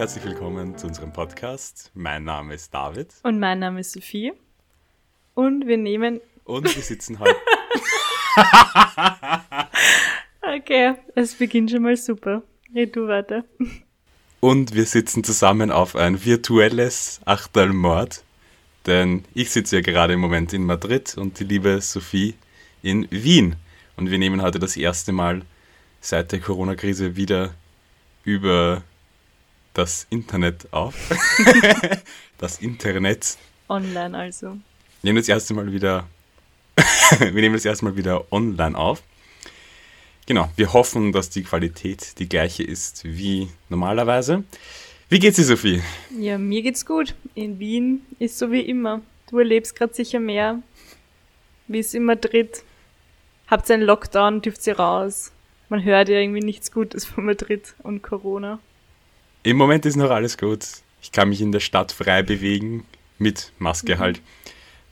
herzlich willkommen zu unserem Podcast. Mein Name ist David. Und mein Name ist Sophie. Und wir nehmen. Und wir sitzen heute. okay, es beginnt schon mal super. Red du weiter. Und wir sitzen zusammen auf ein virtuelles Achtelmord. Denn ich sitze ja gerade im Moment in Madrid und die liebe Sophie in Wien. Und wir nehmen heute das erste Mal seit der Corona-Krise wieder über das Internet auf. das Internet. Online also. Wir nehmen das erste Mal wieder, wir nehmen das erste Mal wieder online auf. Genau, wir hoffen, dass die Qualität die gleiche ist wie normalerweise. Wie geht's dir, Sophie? Ja, mir geht's gut. In Wien ist so wie immer. Du erlebst gerade sicher mehr. Wie es in Madrid. Habt ihr einen Lockdown, dürft ihr raus. Man hört ja irgendwie nichts Gutes von Madrid und Corona. Im Moment ist noch alles gut. Ich kann mich in der Stadt frei bewegen, mit Maske mhm. halt.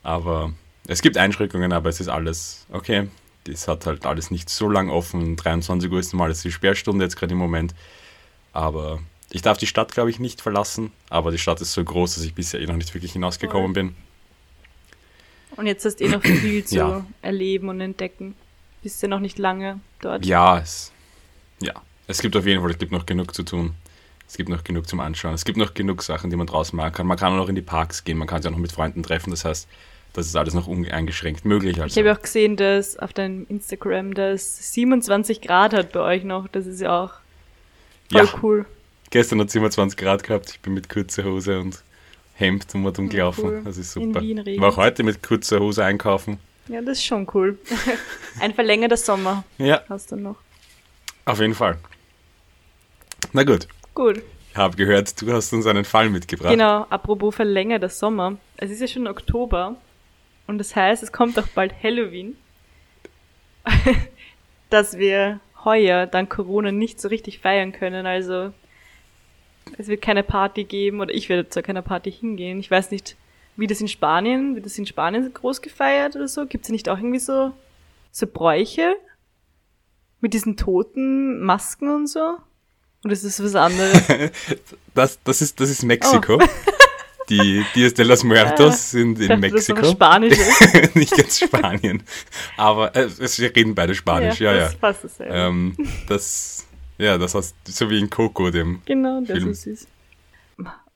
Aber es gibt Einschränkungen, aber es ist alles okay. Das hat halt alles nicht so lang offen. 23 Uhr ist normal, ist die Sperrstunde jetzt gerade im Moment. Aber ich darf die Stadt, glaube ich, nicht verlassen. Aber die Stadt ist so groß, dass ich bisher eh noch nicht wirklich hinausgekommen bin. Und jetzt hast du eh noch viel zu ja. erleben und entdecken. Bist du noch nicht lange dort? Ja, es, ja. Es gibt auf jeden Fall, es gibt noch genug zu tun. Es gibt noch genug zum Anschauen. Es gibt noch genug Sachen, die man draußen machen kann. Man kann auch noch in die Parks gehen, man kann sich auch noch mit Freunden treffen. Das heißt, das ist alles noch uneingeschränkt möglich. Also. Ich habe auch gesehen, dass auf deinem Instagram das 27 Grad hat bei euch noch. Das ist ja auch voll ja. cool. Gestern hat es 27 Grad gehabt. Ich bin mit kurzer Hose und Hemd und um gelaufen. Cool. Das ist super. Ich war auch heute mit kurzer Hose einkaufen. Ja, das ist schon cool. Ein verlängerter Sommer. Ja. Hast du noch. Auf jeden Fall. Na gut. Gut. Ich habe gehört, du hast uns einen Fall mitgebracht. Genau, apropos verlängerter Sommer. Es ist ja schon Oktober und das heißt, es kommt auch bald Halloween. dass wir heuer dann Corona nicht so richtig feiern können. Also es wird keine Party geben oder ich werde zu keiner Party hingehen. Ich weiß nicht, wie das in Spanien, wird das in Spanien groß gefeiert oder so? Gibt es nicht auch irgendwie so, so Bräuche? Mit diesen toten Masken und so? Und ist das was anderes? das, das, ist, das ist Mexiko. Oh. Die Dias de los Muertos sind in Mexiko. Das Spanisch Nicht ganz Spanien. Aber äh, wir reden beide Spanisch, ja, ja. Das passt dasselbe. Ähm, das, ja, das heißt, so wie in Coco, dem Genau, das Film. ist es.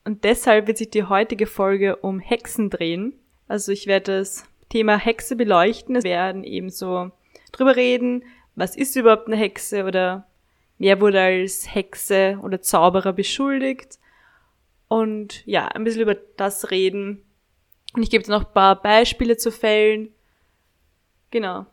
Und deshalb wird sich die heutige Folge um Hexen drehen. Also ich werde das Thema Hexe beleuchten. Wir werden eben so drüber reden, was ist überhaupt eine Hexe oder Wer wurde als Hexe oder Zauberer beschuldigt? Und ja, ein bisschen über das reden. Und ich gebe jetzt noch ein paar Beispiele zu Fällen. Genau.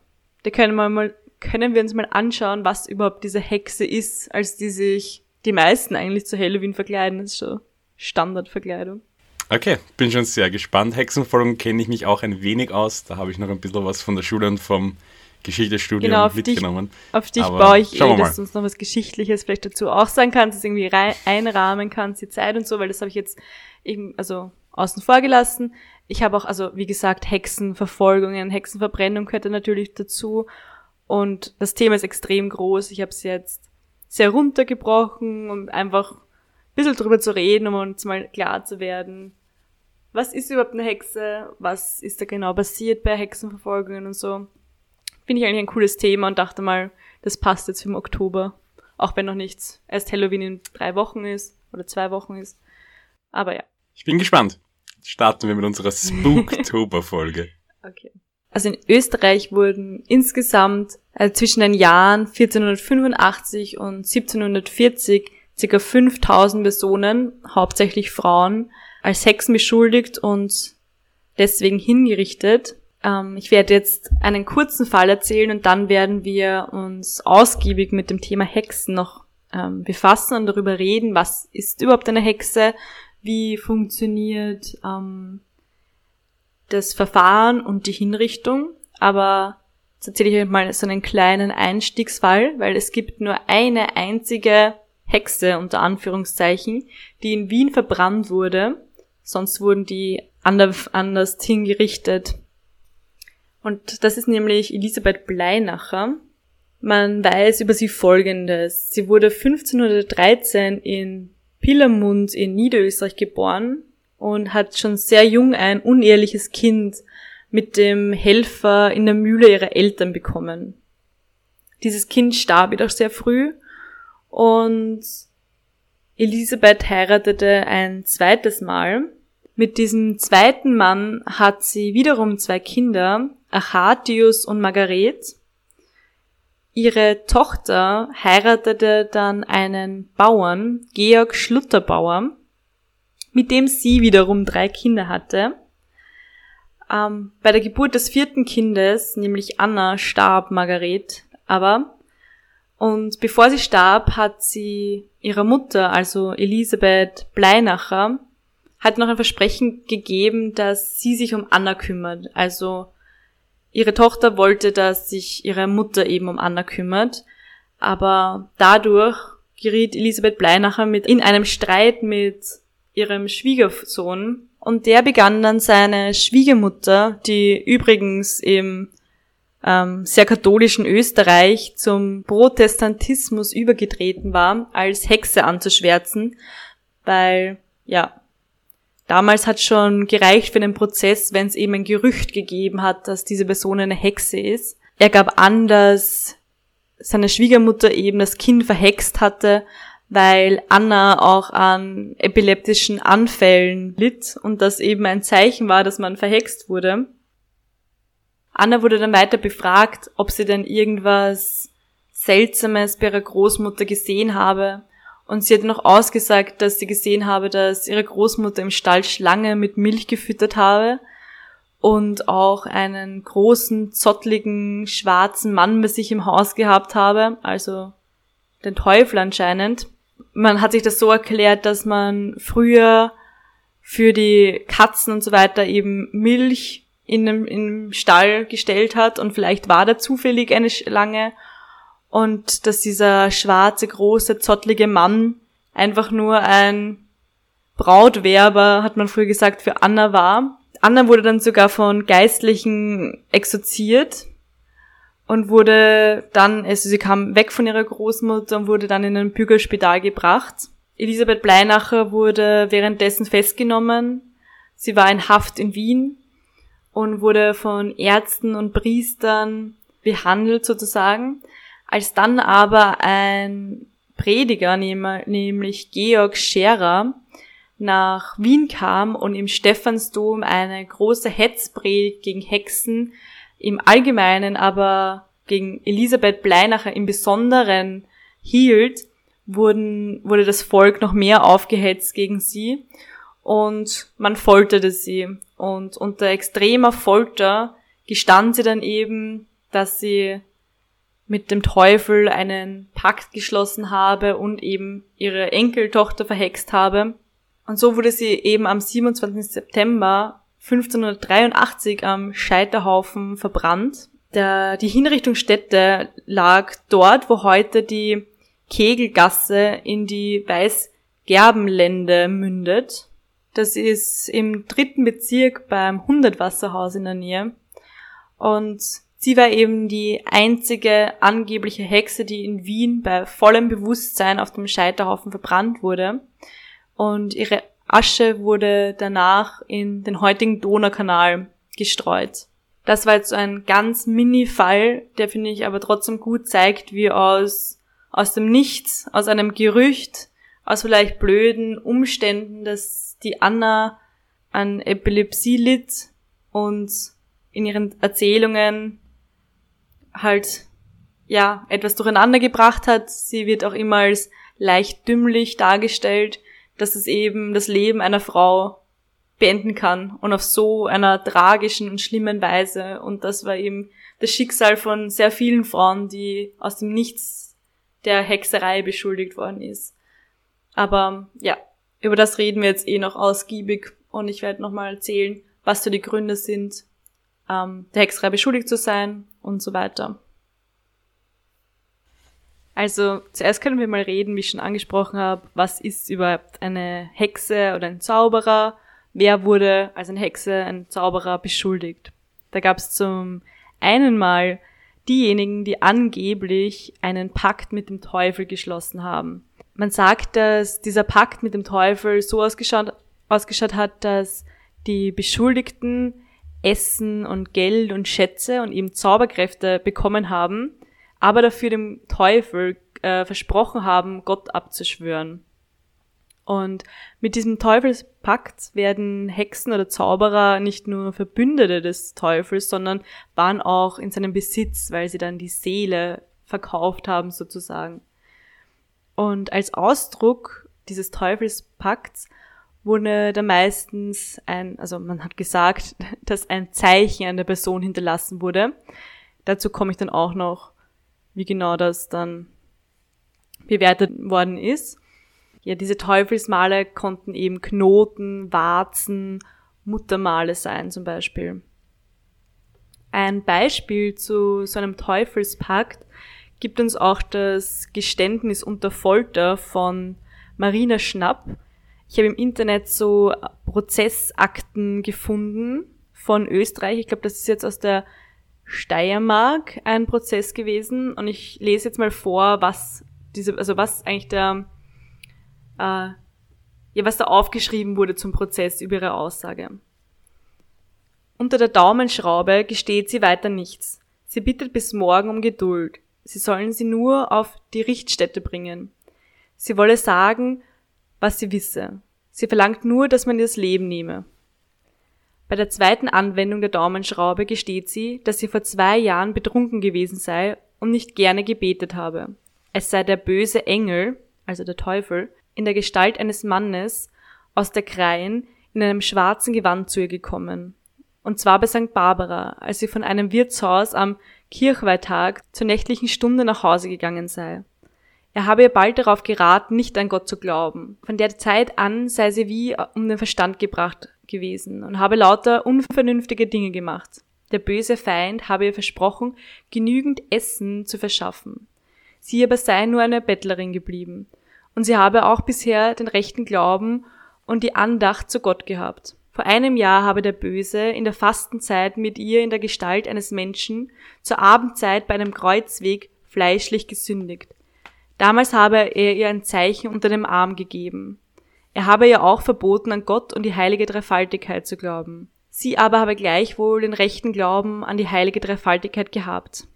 Da können wir mal, können wir uns mal anschauen, was überhaupt diese Hexe ist, als die sich die meisten eigentlich zu Halloween verkleiden. Das ist schon Standardverkleidung. Okay, bin schon sehr gespannt. Hexenfolgen kenne ich mich auch ein wenig aus. Da habe ich noch ein bisschen was von der Schule und vom Geschichtsstudium genau, mitgenommen. Dich, auf dich baue ich eh, dass du uns noch was Geschichtliches vielleicht dazu auch sagen kannst, das irgendwie rein, einrahmen kannst, die Zeit und so, weil das habe ich jetzt eben, also außen vor gelassen. Ich habe auch, also wie gesagt, Hexenverfolgungen, Hexenverbrennung gehört natürlich dazu. Und das Thema ist extrem groß. Ich habe es jetzt sehr runtergebrochen, um einfach ein bisschen drüber zu reden, um uns mal klar zu werden, was ist überhaupt eine Hexe, was ist da genau passiert bei Hexenverfolgungen und so finde ich eigentlich ein cooles Thema und dachte mal, das passt jetzt den Oktober. Auch wenn noch nichts erst Halloween in drei Wochen ist oder zwei Wochen ist. Aber ja. Ich bin gespannt. Starten wir mit unserer Spooktober-Folge. okay. Also in Österreich wurden insgesamt also zwischen den Jahren 1485 und 1740 ca. 5000 Personen, hauptsächlich Frauen, als Hexen beschuldigt und deswegen hingerichtet. Ähm, ich werde jetzt einen kurzen Fall erzählen und dann werden wir uns ausgiebig mit dem Thema Hexen noch ähm, befassen und darüber reden, was ist überhaupt eine Hexe, wie funktioniert ähm, das Verfahren und die Hinrichtung. Aber jetzt erzähle ich euch mal so einen kleinen Einstiegsfall, weil es gibt nur eine einzige Hexe unter Anführungszeichen, die in Wien verbrannt wurde. Sonst wurden die anders hingerichtet. Und das ist nämlich Elisabeth Bleinacher. Man weiß über sie Folgendes. Sie wurde 1513 in Pillermund in Niederösterreich geboren und hat schon sehr jung ein uneheliches Kind mit dem Helfer in der Mühle ihrer Eltern bekommen. Dieses Kind starb jedoch sehr früh und Elisabeth heiratete ein zweites Mal. Mit diesem zweiten Mann hat sie wiederum zwei Kinder, Achatius und Margaret. Ihre Tochter heiratete dann einen Bauern, Georg Schlutterbauer, mit dem sie wiederum drei Kinder hatte. Ähm, bei der Geburt des vierten Kindes, nämlich Anna, starb Margaret aber. Und bevor sie starb, hat sie ihrer Mutter, also Elisabeth Bleinacher, hat noch ein Versprechen gegeben, dass sie sich um Anna kümmert. Also ihre Tochter wollte, dass sich ihre Mutter eben um Anna kümmert, aber dadurch geriet Elisabeth Bleinacher mit in einem Streit mit ihrem Schwiegersohn und der begann dann seine Schwiegermutter, die übrigens im ähm, sehr katholischen Österreich zum Protestantismus übergetreten war, als Hexe anzuschwärzen, weil ja Damals hat schon gereicht für den Prozess, wenn es eben ein Gerücht gegeben hat, dass diese Person eine Hexe ist. Er gab an, dass seine Schwiegermutter eben das Kind verhext hatte, weil Anna auch an epileptischen Anfällen litt und das eben ein Zeichen war, dass man verhext wurde. Anna wurde dann weiter befragt, ob sie denn irgendwas Seltsames bei ihrer Großmutter gesehen habe. Und sie hat noch ausgesagt, dass sie gesehen habe, dass ihre Großmutter im Stall Schlange mit Milch gefüttert habe und auch einen großen, zottligen, schwarzen Mann bei sich im Haus gehabt habe, also den Teufel anscheinend. Man hat sich das so erklärt, dass man früher für die Katzen und so weiter eben Milch in einem, in einem Stall gestellt hat und vielleicht war da zufällig eine Schlange und dass dieser schwarze, große, zottlige Mann einfach nur ein Brautwerber, hat man früher gesagt, für Anna war. Anna wurde dann sogar von Geistlichen exorziert und wurde dann, also sie kam weg von ihrer Großmutter und wurde dann in ein Bügelspital gebracht. Elisabeth Bleinacher wurde währenddessen festgenommen. Sie war in Haft in Wien und wurde von Ärzten und Priestern behandelt sozusagen. Als dann aber ein Prediger, nämlich Georg Scherer, nach Wien kam und im Stephansdom eine große Hetzpredigt gegen Hexen im Allgemeinen, aber gegen Elisabeth Bleinacher im Besonderen hielt, wurden, wurde das Volk noch mehr aufgehetzt gegen sie und man folterte sie. Und unter extremer Folter gestand sie dann eben, dass sie mit dem Teufel einen Pakt geschlossen habe und eben ihre Enkeltochter verhext habe. Und so wurde sie eben am 27. September 1583 am Scheiterhaufen verbrannt. Der, die Hinrichtungsstätte lag dort, wo heute die Kegelgasse in die Weißgerbenlände mündet. Das ist im dritten Bezirk beim Hundertwasserhaus in der Nähe. Und Sie war eben die einzige angebliche Hexe, die in Wien bei vollem Bewusstsein auf dem Scheiterhaufen verbrannt wurde. Und ihre Asche wurde danach in den heutigen Donaukanal gestreut. Das war jetzt so ein ganz Mini-Fall, der finde ich aber trotzdem gut zeigt, wie aus, aus dem Nichts, aus einem Gerücht, aus vielleicht blöden Umständen, dass die Anna an Epilepsie litt und in ihren Erzählungen halt ja etwas durcheinander gebracht hat. Sie wird auch immer als leicht dümmlich dargestellt, dass es eben das Leben einer Frau beenden kann und auf so einer tragischen und schlimmen Weise. Und das war eben das Schicksal von sehr vielen Frauen, die aus dem Nichts der Hexerei beschuldigt worden ist. Aber ja, über das reden wir jetzt eh noch ausgiebig und ich werde nochmal erzählen, was so die Gründe sind, ähm, der Hexerei beschuldigt zu sein und so weiter. Also zuerst können wir mal reden, wie ich schon angesprochen habe, was ist überhaupt eine Hexe oder ein Zauberer? Wer wurde als eine Hexe, ein Zauberer beschuldigt? Da gab es zum einen mal diejenigen, die angeblich einen Pakt mit dem Teufel geschlossen haben. man sagt, dass dieser Pakt mit dem Teufel so ausgeschaut, ausgeschaut hat, dass die Beschuldigten Essen und Geld und Schätze und eben Zauberkräfte bekommen haben, aber dafür dem Teufel äh, versprochen haben, Gott abzuschwören. Und mit diesem Teufelspakt werden Hexen oder Zauberer nicht nur Verbündete des Teufels, sondern waren auch in seinem Besitz, weil sie dann die Seele verkauft haben sozusagen. Und als Ausdruck dieses Teufelspakts wurde da meistens ein, also man hat gesagt, dass ein Zeichen an der Person hinterlassen wurde. Dazu komme ich dann auch noch, wie genau das dann bewertet worden ist. Ja, diese Teufelsmale konnten eben Knoten, Warzen, Muttermale sein zum Beispiel. Ein Beispiel zu so einem Teufelspakt gibt uns auch das Geständnis unter Folter von Marina Schnapp, ich habe im Internet so Prozessakten gefunden von Österreich. Ich glaube, das ist jetzt aus der Steiermark ein Prozess gewesen. Und ich lese jetzt mal vor, was diese, also was eigentlich der, äh, ja, was da aufgeschrieben wurde zum Prozess über ihre Aussage. Unter der Daumenschraube gesteht sie weiter nichts. Sie bittet bis morgen um Geduld. Sie sollen sie nur auf die Richtstätte bringen. Sie wolle sagen, was sie wisse. Sie verlangt nur, dass man ihr das Leben nehme. Bei der zweiten Anwendung der Daumenschraube gesteht sie, dass sie vor zwei Jahren betrunken gewesen sei und nicht gerne gebetet habe. Es sei der böse Engel, also der Teufel, in der Gestalt eines Mannes aus der Kreien in einem schwarzen Gewand zu ihr gekommen. Und zwar bei St. Barbara, als sie von einem Wirtshaus am Kirchweihtag zur nächtlichen Stunde nach Hause gegangen sei. Er habe ihr bald darauf geraten, nicht an Gott zu glauben. Von der Zeit an sei sie wie um den Verstand gebracht gewesen und habe lauter unvernünftige Dinge gemacht. Der böse Feind habe ihr versprochen, genügend Essen zu verschaffen. Sie aber sei nur eine Bettlerin geblieben. Und sie habe auch bisher den rechten Glauben und die Andacht zu Gott gehabt. Vor einem Jahr habe der Böse in der Fastenzeit mit ihr in der Gestalt eines Menschen zur Abendzeit bei einem Kreuzweg fleischlich gesündigt. Damals habe er ihr ein Zeichen unter dem Arm gegeben. Er habe ihr auch verboten, an Gott und die heilige Dreifaltigkeit zu glauben. Sie aber habe gleichwohl den rechten Glauben an die heilige Dreifaltigkeit gehabt.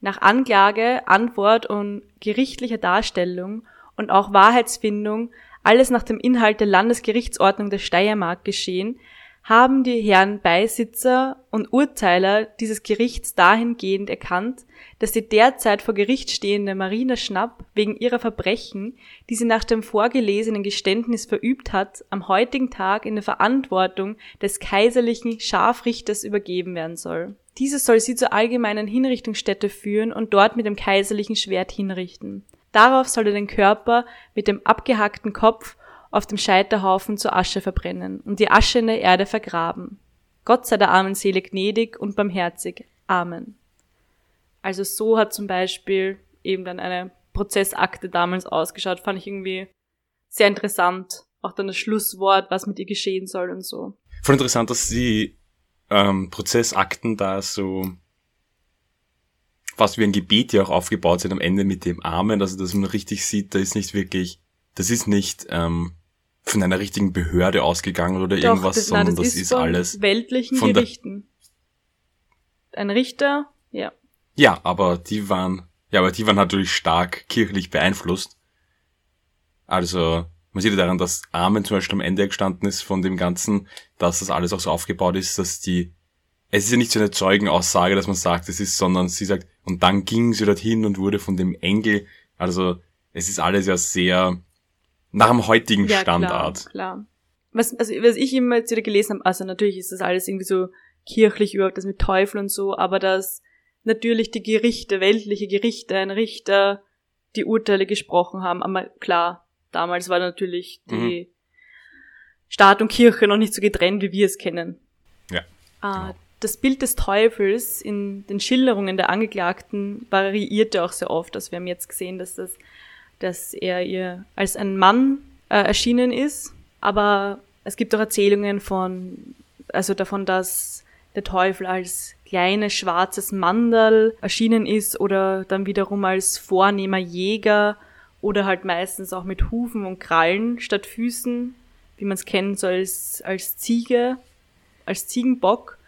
Nach Anklage, Antwort und gerichtlicher Darstellung und auch Wahrheitsfindung, alles nach dem Inhalt der Landesgerichtsordnung der Steiermark geschehen, haben die Herren Beisitzer und Urteiler dieses Gerichts dahingehend erkannt, dass die derzeit vor Gericht stehende Marina Schnapp wegen ihrer Verbrechen, die sie nach dem vorgelesenen Geständnis verübt hat, am heutigen Tag in der Verantwortung des kaiserlichen Scharfrichters übergeben werden soll. Dieser soll sie zur allgemeinen Hinrichtungsstätte führen und dort mit dem kaiserlichen Schwert hinrichten. Darauf soll er den Körper mit dem abgehackten Kopf auf dem Scheiterhaufen zur Asche verbrennen und die Asche in der Erde vergraben. Gott sei der armen Seele gnädig und barmherzig. Amen. Also so hat zum Beispiel eben dann eine Prozessakte damals ausgeschaut, fand ich irgendwie sehr interessant. Auch dann das Schlusswort, was mit ihr geschehen soll und so. Voll interessant, dass die ähm, Prozessakten da so fast wie ein Gebet ja auch aufgebaut sind am Ende mit dem Amen, also dass man richtig sieht, da ist nicht wirklich, das ist nicht ähm, von einer richtigen Behörde ausgegangen oder Doch, irgendwas, das, sondern nein, das, das, ist, ist alles weltlichen von Gerichten. Ein Richter, ja. Ja, aber die waren, ja, aber die waren natürlich stark kirchlich beeinflusst. Also, man sieht ja daran, dass Amen zum Beispiel am Ende gestanden ist von dem Ganzen, dass das alles auch so aufgebaut ist, dass die, es ist ja nicht so eine Zeugenaussage, dass man sagt, es ist, sondern sie sagt, und dann ging sie dorthin und wurde von dem Engel, also, es ist alles ja sehr nach dem heutigen ja, Standard. Klar, klar. Was, also, was ich immer jetzt wieder gelesen habe, also natürlich ist das alles irgendwie so kirchlich überhaupt, das mit Teufel und so, aber dass natürlich die Gerichte, weltliche Gerichte, ein Richter die Urteile gesprochen haben, aber klar, damals war natürlich die mhm. Staat und Kirche noch nicht so getrennt, wie wir es kennen. Ja. Ah, genau. Das Bild des Teufels in den Schilderungen der Angeklagten variierte auch sehr oft. Also wir haben jetzt gesehen, dass das dass er ihr als ein Mann äh, erschienen ist. Aber es gibt auch Erzählungen von, also davon, dass der Teufel als kleines schwarzes Mandal erschienen ist oder dann wiederum als vornehmer Jäger oder halt meistens auch mit Hufen und Krallen statt Füßen, wie man es kennt, so als, als Ziege, als Ziegenbock,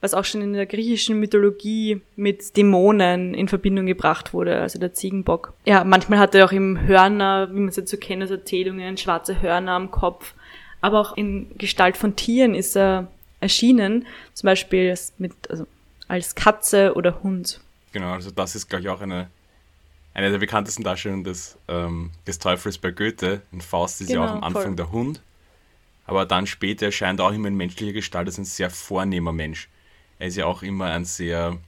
was auch schon in der griechischen Mythologie mit Dämonen in Verbindung gebracht wurde, also der Ziegenbock. Ja, manchmal hat er auch im Hörner, wie man es jetzt so kennt aus Erzählungen, schwarze Hörner am Kopf, aber auch in Gestalt von Tieren ist er erschienen, zum Beispiel mit, also als Katze oder Hund. Genau, also das ist, glaube ich, auch eine eine der bekanntesten Darstellungen des, ähm, des Teufels bei Goethe. In Faust ist genau, ja auch am Anfang voll. der Hund. Aber dann später erscheint er auch immer in menschlicher Gestalt als ein sehr vornehmer Mensch. Er ist ja auch immer ein sehr.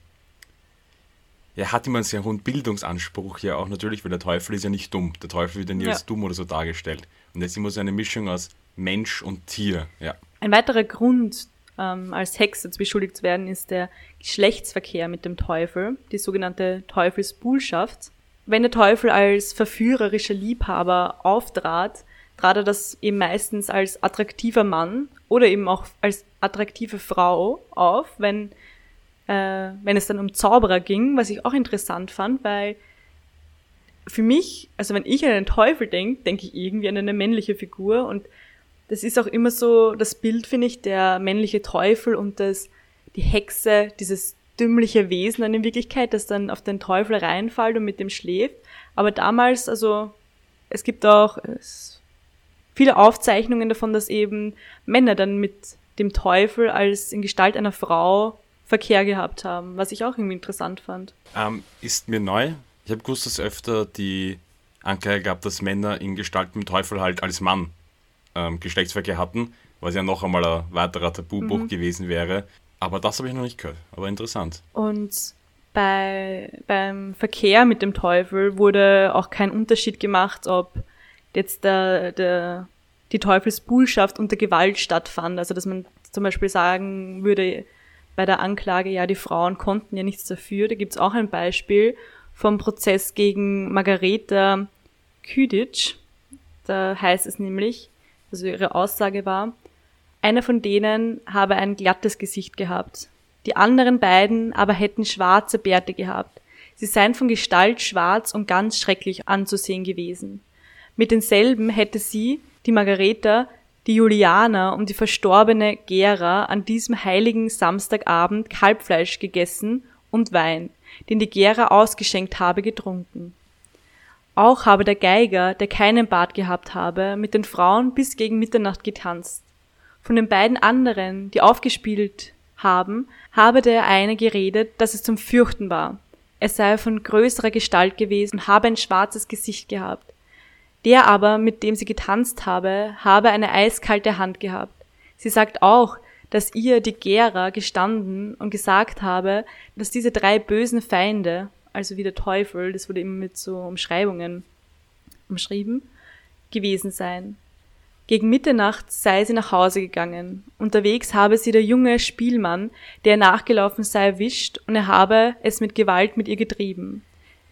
Er hat immer einen sehr hohen Bildungsanspruch, ja auch natürlich, weil der Teufel ist ja nicht dumm. Der Teufel wird ja nie ja. als dumm oder so dargestellt. Und er ist immer so eine Mischung aus Mensch und Tier, ja. Ein weiterer Grund, ähm, als Hexe zu beschuldigt zu werden, ist der Geschlechtsverkehr mit dem Teufel, die sogenannte Teufelsbuhlschaft wenn der Teufel als verführerischer Liebhaber auftrat, er das eben meistens als attraktiver Mann oder eben auch als attraktive Frau auf, wenn, äh, wenn es dann um Zauberer ging, was ich auch interessant fand, weil für mich, also wenn ich an den Teufel denke, denke ich irgendwie an eine männliche Figur und das ist auch immer so das Bild, finde ich, der männliche Teufel und das, die Hexe, dieses dümmliche Wesen dann in Wirklichkeit, das dann auf den Teufel reinfällt und mit dem schläft. Aber damals, also es gibt auch es, viele Aufzeichnungen davon, dass eben Männer dann mit dem Teufel als in Gestalt einer Frau Verkehr gehabt haben, was ich auch irgendwie interessant fand. Ähm, ist mir neu. Ich habe gewusst, dass öfter die Anklage gab, dass Männer in Gestalt mit dem Teufel halt als Mann ähm, Geschlechtsverkehr hatten, was ja noch einmal ein weiterer Tabubruch mhm. gewesen wäre. Aber das habe ich noch nicht gehört. Aber interessant. Und bei, beim Verkehr mit dem Teufel wurde auch kein Unterschied gemacht, ob jetzt der, der, die Teufelsbuhlschaft unter Gewalt stattfand. Also dass man zum Beispiel sagen würde bei der Anklage, ja, die Frauen konnten ja nichts dafür. Da gibt's auch ein Beispiel vom Prozess gegen Margareta Küdic. Da heißt es nämlich, also ihre Aussage war, einer von denen habe ein glattes Gesicht gehabt. Die anderen beiden aber hätten schwarze Bärte gehabt. Sie seien von Gestalt schwarz und ganz schrecklich anzusehen gewesen. Mit denselben hätte sie, die Margareta, die Juliana und die verstorbene Gera an diesem heiligen Samstagabend Kalbfleisch gegessen und Wein, den die Gera ausgeschenkt habe, getrunken. Auch habe der Geiger, der keinen Bart gehabt habe, mit den Frauen bis gegen Mitternacht getanzt. Von den beiden anderen, die aufgespielt haben, habe der eine geredet, dass es zum Fürchten war. Er sei von größerer Gestalt gewesen und habe ein schwarzes Gesicht gehabt. Der aber, mit dem sie getanzt habe, habe eine eiskalte Hand gehabt. Sie sagt auch, dass ihr die Gera gestanden und gesagt habe, dass diese drei bösen Feinde, also wie der Teufel, das wurde immer mit so Umschreibungen umschrieben, gewesen seien. Gegen Mitternacht sei sie nach Hause gegangen. Unterwegs habe sie der junge Spielmann, der nachgelaufen sei, erwischt und er habe es mit Gewalt mit ihr getrieben.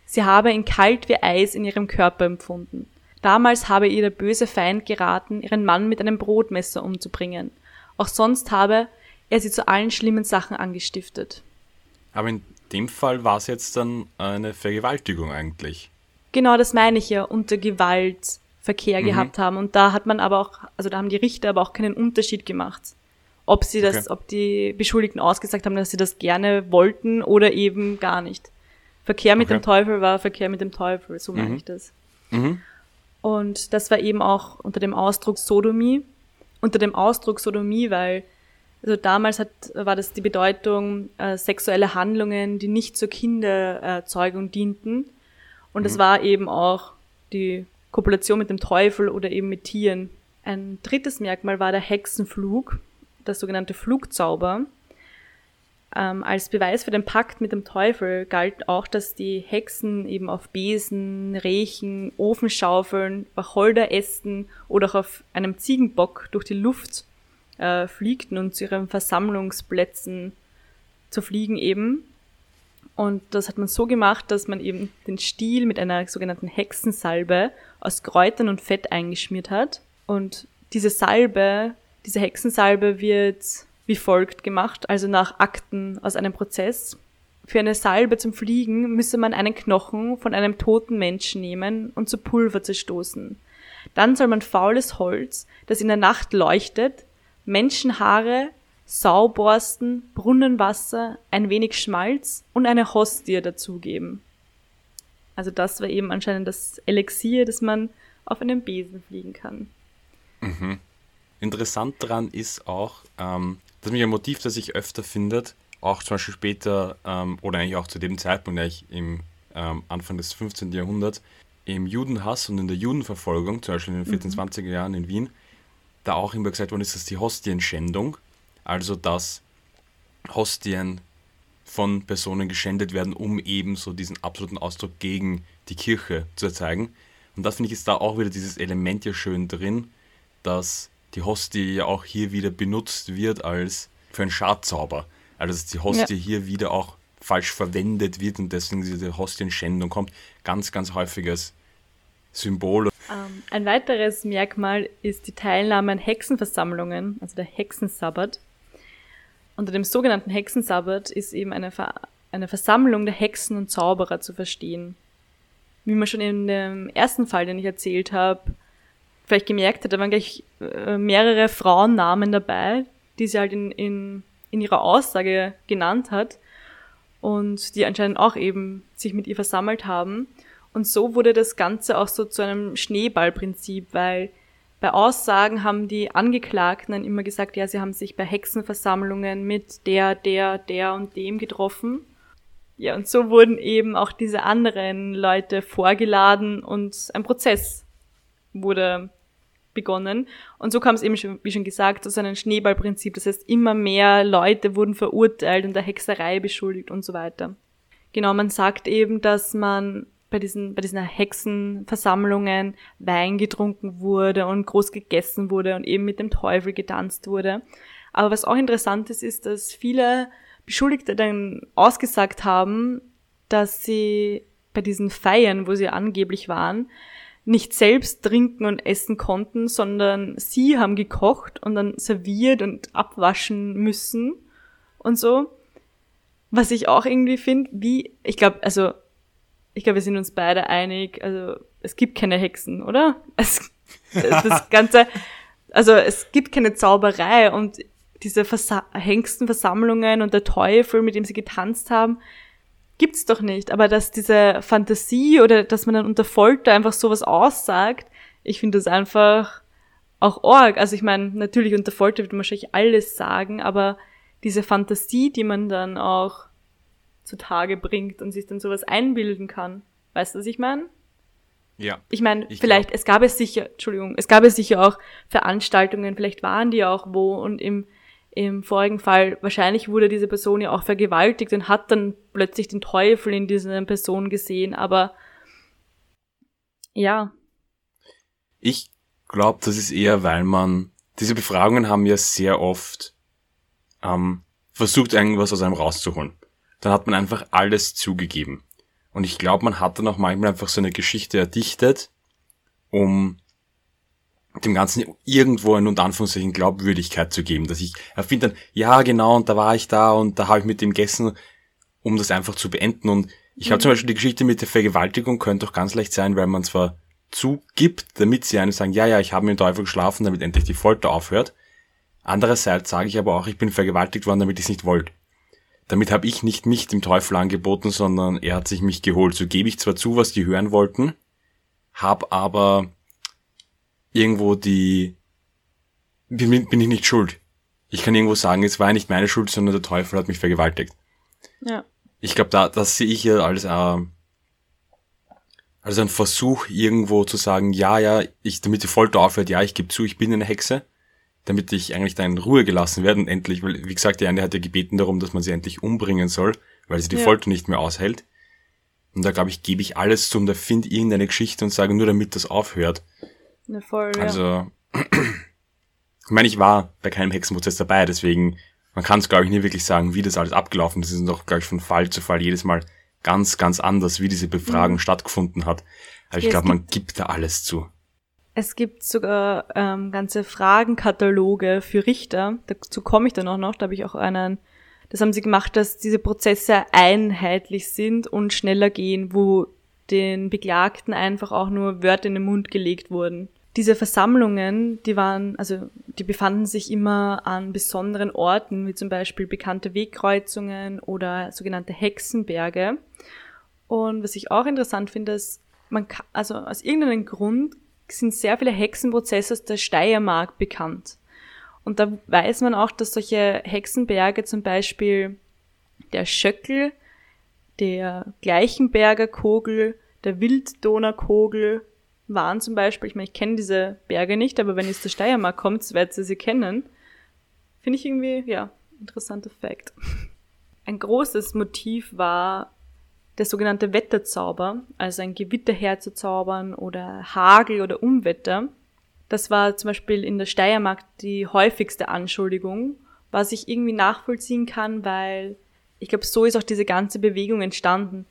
Sie habe ihn kalt wie Eis in ihrem Körper empfunden. Damals habe ihr der böse Feind geraten, ihren Mann mit einem Brotmesser umzubringen. Auch sonst habe er sie zu allen schlimmen Sachen angestiftet. Aber in dem Fall war es jetzt dann eine Vergewaltigung eigentlich. Genau, das meine ich ja, unter Gewalt Verkehr mhm. gehabt haben. Und da hat man aber auch, also da haben die Richter aber auch keinen Unterschied gemacht. Ob sie das, okay. ob die Beschuldigten ausgesagt haben, dass sie das gerne wollten oder eben gar nicht. Verkehr mit okay. dem Teufel war Verkehr mit dem Teufel, so meine mhm. ich das. Mhm. Und das war eben auch unter dem Ausdruck Sodomie. Unter dem Ausdruck Sodomie, weil also damals hat, war das die Bedeutung äh, sexuelle Handlungen, die nicht zur Kinderzeugung dienten. Und es mhm. war eben auch die Kopulation mit dem Teufel oder eben mit Tieren. Ein drittes Merkmal war der Hexenflug, das sogenannte Flugzauber. Ähm, als Beweis für den Pakt mit dem Teufel galt auch, dass die Hexen eben auf Besen, Rechen, Ofenschaufeln, Wacholderästen oder auch auf einem Ziegenbock durch die Luft äh, fliegten und zu ihren Versammlungsplätzen zu fliegen eben. Und das hat man so gemacht, dass man eben den Stiel mit einer sogenannten Hexensalbe aus Kräutern und Fett eingeschmiert hat. Und diese Salbe, diese Hexensalbe wird wie folgt gemacht, also nach Akten aus einem Prozess. für eine Salbe zum Fliegen müsse man einen Knochen von einem toten Menschen nehmen und zu Pulver zerstoßen. Dann soll man faules Holz, das in der Nacht leuchtet, Menschenhaare, Sauborsten, Brunnenwasser, ein wenig Schmalz und eine Hostie dazugeben. Also das war eben anscheinend das Elixier, das man auf einem Besen fliegen kann. Mhm. Interessant daran ist auch, ähm, dass mich ein Motiv, das sich öfter findet, auch zum Beispiel später ähm, oder eigentlich auch zu dem Zeitpunkt, eigentlich im ähm, Anfang des 15. Jahrhunderts, im Judenhass und in der Judenverfolgung, zum Beispiel in den 1420er mhm. Jahren in Wien, da auch immer gesagt worden ist, dass die Hostienschändung, also dass Hostien von Personen geschändet werden, um eben so diesen absoluten Ausdruck gegen die Kirche zu erzeugen. Und das finde ich ist da auch wieder dieses Element ja schön drin, dass die Hostie ja auch hier wieder benutzt wird als für einen Schadzauber. Also dass die Hostie ja. hier wieder auch falsch verwendet wird und deswegen diese Hostienschändung kommt. Ganz, ganz häufiges Symbol. Um, ähm, ein weiteres Merkmal ist die Teilnahme an Hexenversammlungen, also der Hexensabbat. Unter dem sogenannten Hexensabbat ist eben eine, Ver eine Versammlung der Hexen und Zauberer zu verstehen. Wie man schon in dem ersten Fall, den ich erzählt habe, vielleicht gemerkt hat, da waren gleich äh, mehrere Frauennamen dabei, die sie halt in, in, in ihrer Aussage genannt hat und die anscheinend auch eben sich mit ihr versammelt haben. Und so wurde das Ganze auch so zu einem Schneeballprinzip, weil bei Aussagen haben die Angeklagten dann immer gesagt, ja, sie haben sich bei Hexenversammlungen mit der, der, der und dem getroffen. Ja, und so wurden eben auch diese anderen Leute vorgeladen und ein Prozess wurde begonnen. Und so kam es eben, schon, wie schon gesagt, zu einem Schneeballprinzip. Das heißt, immer mehr Leute wurden verurteilt und der Hexerei beschuldigt und so weiter. Genau, man sagt eben, dass man bei diesen, bei diesen Hexenversammlungen Wein getrunken wurde und groß gegessen wurde und eben mit dem Teufel getanzt wurde. Aber was auch interessant ist, ist, dass viele Beschuldigte dann ausgesagt haben, dass sie bei diesen Feiern, wo sie angeblich waren, nicht selbst trinken und essen konnten, sondern sie haben gekocht und dann serviert und abwaschen müssen und so. Was ich auch irgendwie finde, wie, ich glaube, also ich glaube, wir sind uns beide einig, also es gibt keine Hexen, oder? Es, das Ganze, also es gibt keine Zauberei und diese Versa Hengstenversammlungen und der Teufel, mit dem sie getanzt haben, gibt's doch nicht. Aber dass diese Fantasie oder dass man dann unter Folter einfach sowas aussagt, ich finde das einfach auch arg. Also ich meine, natürlich unter Folter wird man wahrscheinlich alles sagen, aber diese Fantasie, die man dann auch zutage bringt und sich dann sowas einbilden kann. Weißt du, was ich meine? Ja. Ich meine, vielleicht, glaub. es gab es sicher, Entschuldigung, es gab es sicher auch Veranstaltungen, vielleicht waren die auch wo und im, im vorigen Fall, wahrscheinlich wurde diese Person ja auch vergewaltigt und hat dann plötzlich den Teufel in dieser Person gesehen, aber ja. Ich glaube, das ist eher, weil man, diese Befragungen haben ja sehr oft ähm, versucht, irgendwas aus einem rauszuholen dann hat man einfach alles zugegeben. Und ich glaube, man hat dann auch manchmal einfach so eine Geschichte erdichtet, um dem Ganzen irgendwo in unter Anführungszeichen Glaubwürdigkeit zu geben, dass ich erfinde dann, ja genau, und da war ich da und da habe ich mit dem gegessen, um das einfach zu beenden. Und ich mhm. habe zum Beispiel die Geschichte mit der Vergewaltigung könnte doch ganz leicht sein, weil man zwar zugibt, damit sie einem sagen, ja, ja, ich habe mit dem Teufel geschlafen, damit endlich die Folter aufhört. Andererseits sage ich aber auch, ich bin vergewaltigt worden, damit ich es nicht wollte. Damit habe ich nicht mich dem Teufel angeboten, sondern er hat sich mich geholt. So gebe ich zwar zu, was die hören wollten, hab aber irgendwo die bin, bin ich nicht schuld. Ich kann irgendwo sagen, es war nicht meine Schuld, sondern der Teufel hat mich vergewaltigt. Ja. Ich glaube, da, das sehe ich ja als, äh, als ein Versuch, irgendwo zu sagen, ja, ja, ich, damit die Folter aufhört, ja, ich gebe zu, ich bin eine Hexe damit ich eigentlich da in Ruhe gelassen werde und endlich, weil, wie gesagt, die eine hat ja gebeten darum, dass man sie endlich umbringen soll, weil sie die ja. Folter nicht mehr aushält. Und da glaube ich, gebe ich alles zum, da finde irgendeine Geschichte und sage nur, damit das aufhört. Ne, voll, ja. Also, ich meine, ich war bei keinem Hexenprozess dabei, deswegen, man kann es, glaube ich, nie wirklich sagen, wie das alles abgelaufen ist. Es ist doch, glaube ich, von Fall zu Fall jedes Mal ganz, ganz anders, wie diese Befragung mhm. stattgefunden hat. Aber ich glaube, man gibt da alles zu. Es gibt sogar ähm, ganze Fragenkataloge für Richter. Dazu komme ich dann auch noch. Da habe ich auch einen Das haben sie gemacht, dass diese Prozesse einheitlich sind und schneller gehen, wo den Beklagten einfach auch nur Wörter in den Mund gelegt wurden. Diese Versammlungen, die waren, also die befanden sich immer an besonderen Orten, wie zum Beispiel bekannte Wegkreuzungen oder sogenannte Hexenberge. Und was ich auch interessant finde, ist, man kann, also aus irgendeinem Grund sind sehr viele Hexenprozesse aus der Steiermark bekannt. Und da weiß man auch, dass solche Hexenberge zum Beispiel der Schöckel, der Gleichenberger Kogel, der Wilddonnerkogel waren zum Beispiel, ich meine, ich kenne diese Berge nicht, aber wenn ihr der Steiermark kommt, werdet ihr sie kennen. Finde ich irgendwie, ja, interessanter Fakt. Ein großes Motiv war der sogenannte Wetterzauber, also ein Gewitter herzuzaubern oder Hagel oder Umwetter. Das war zum Beispiel in der Steiermark die häufigste Anschuldigung, was ich irgendwie nachvollziehen kann, weil ich glaube, so ist auch diese ganze Bewegung entstanden.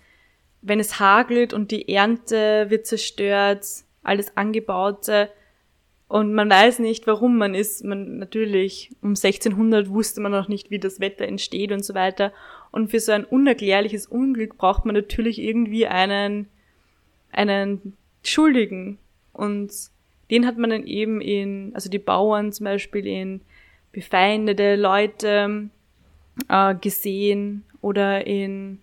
Wenn es hagelt und die Ernte wird zerstört, alles Angebaute und man weiß nicht, warum man ist. Man natürlich um 1600 wusste man noch nicht, wie das Wetter entsteht und so weiter. Und für so ein unerklärliches Unglück braucht man natürlich irgendwie einen einen Schuldigen und den hat man dann eben in, also die Bauern zum Beispiel in befeindete Leute äh, gesehen oder in